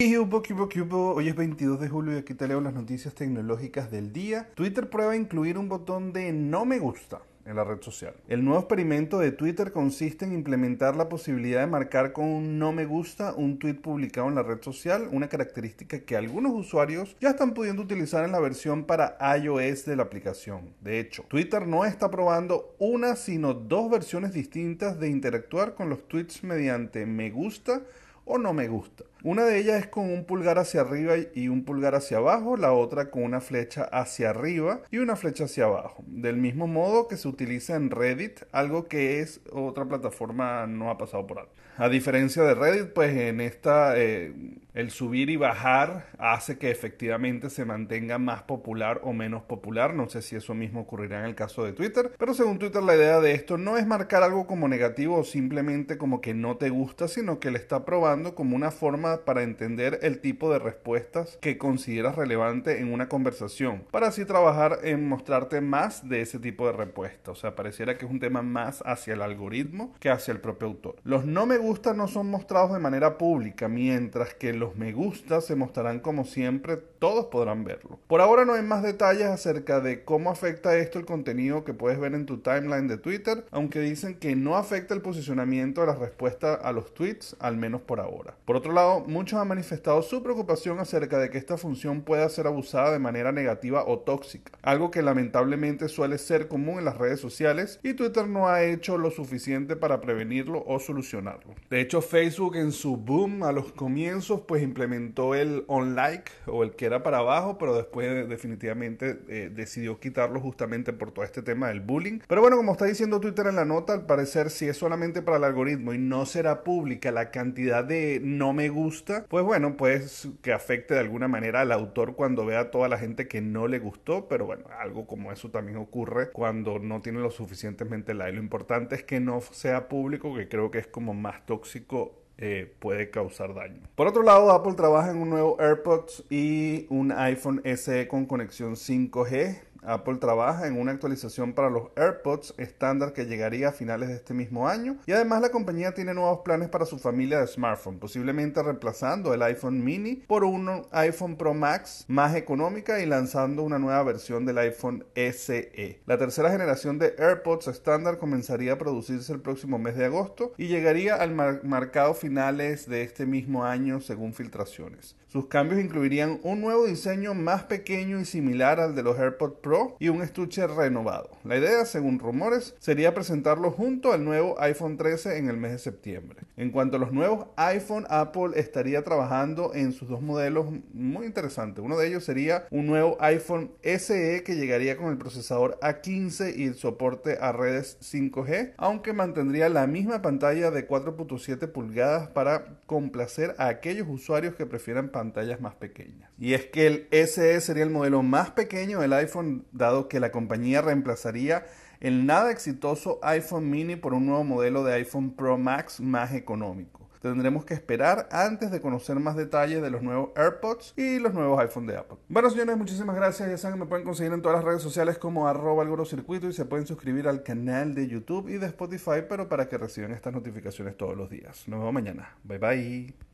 Hoy es 22 de julio y aquí te leo las noticias tecnológicas del día. Twitter prueba incluir un botón de no me gusta en la red social. El nuevo experimento de Twitter consiste en implementar la posibilidad de marcar con un no me gusta un tweet publicado en la red social, una característica que algunos usuarios ya están pudiendo utilizar en la versión para iOS de la aplicación. De hecho, Twitter no está probando una sino dos versiones distintas de interactuar con los tweets mediante me gusta o no me gusta. Una de ellas es con un pulgar hacia arriba y un pulgar hacia abajo, la otra con una flecha hacia arriba y una flecha hacia abajo. Del mismo modo que se utiliza en Reddit, algo que es otra plataforma no ha pasado por alto. A diferencia de Reddit, pues en esta eh, el subir y bajar hace que efectivamente se mantenga más popular o menos popular. No sé si eso mismo ocurrirá en el caso de Twitter, pero según Twitter la idea de esto no es marcar algo como negativo o simplemente como que no te gusta, sino que le está probando como una forma para entender el tipo de respuestas que consideras relevante en una conversación, para así trabajar en mostrarte más de ese tipo de respuestas. O sea, pareciera que es un tema más hacia el algoritmo que hacia el propio autor. Los no me gusta no son mostrados de manera pública, mientras que los me gusta se mostrarán como siempre, todos podrán verlo. Por ahora no hay más detalles acerca de cómo afecta esto el contenido que puedes ver en tu timeline de Twitter, aunque dicen que no afecta el posicionamiento de las respuestas a los tweets, al menos por ahora. Por otro lado, muchos han manifestado su preocupación acerca de que esta función pueda ser abusada de manera negativa o tóxica, algo que lamentablemente suele ser común en las redes sociales y Twitter no ha hecho lo suficiente para prevenirlo o solucionarlo. De hecho, Facebook en su boom a los comienzos pues implementó el on like o el que era para abajo, pero después definitivamente eh, decidió quitarlo justamente por todo este tema del bullying. Pero bueno, como está diciendo Twitter en la nota, al parecer si es solamente para el algoritmo y no será pública la cantidad de no me gusta pues bueno, pues que afecte de alguna manera al autor cuando vea a toda la gente que no le gustó, pero bueno, algo como eso también ocurre cuando no tiene lo suficientemente like. Lo importante es que no sea público, que creo que es como más tóxico eh, puede causar daño. Por otro lado, Apple trabaja en un nuevo AirPods y un iPhone SE con conexión 5G. Apple trabaja en una actualización para los AirPods estándar que llegaría a finales de este mismo año y además la compañía tiene nuevos planes para su familia de smartphones, posiblemente reemplazando el iPhone mini por un iPhone Pro Max más económica y lanzando una nueva versión del iPhone SE. La tercera generación de AirPods estándar comenzaría a producirse el próximo mes de agosto y llegaría al mercado finales de este mismo año según filtraciones. Sus cambios incluirían un nuevo diseño más pequeño y similar al de los AirPods Pro y un estuche renovado. La idea, según rumores, sería presentarlo junto al nuevo iPhone 13 en el mes de septiembre. En cuanto a los nuevos iPhone, Apple estaría trabajando en sus dos modelos muy interesantes. Uno de ellos sería un nuevo iPhone SE que llegaría con el procesador A15 y el soporte a redes 5G, aunque mantendría la misma pantalla de 4.7 pulgadas para complacer a aquellos usuarios que prefieran pantallas más pequeñas. Y es que el SE sería el modelo más pequeño del iPhone, dado que la compañía reemplazaría el nada exitoso iPhone mini por un nuevo modelo de iPhone Pro Max más económico. Tendremos que esperar antes de conocer más detalles de los nuevos AirPods y los nuevos iPhone de Apple. Bueno, señores, muchísimas gracias. Ya saben que me pueden conseguir en todas las redes sociales como arroba circuito y se pueden suscribir al canal de YouTube y de Spotify, pero para que reciban estas notificaciones todos los días. Nos vemos mañana. Bye bye.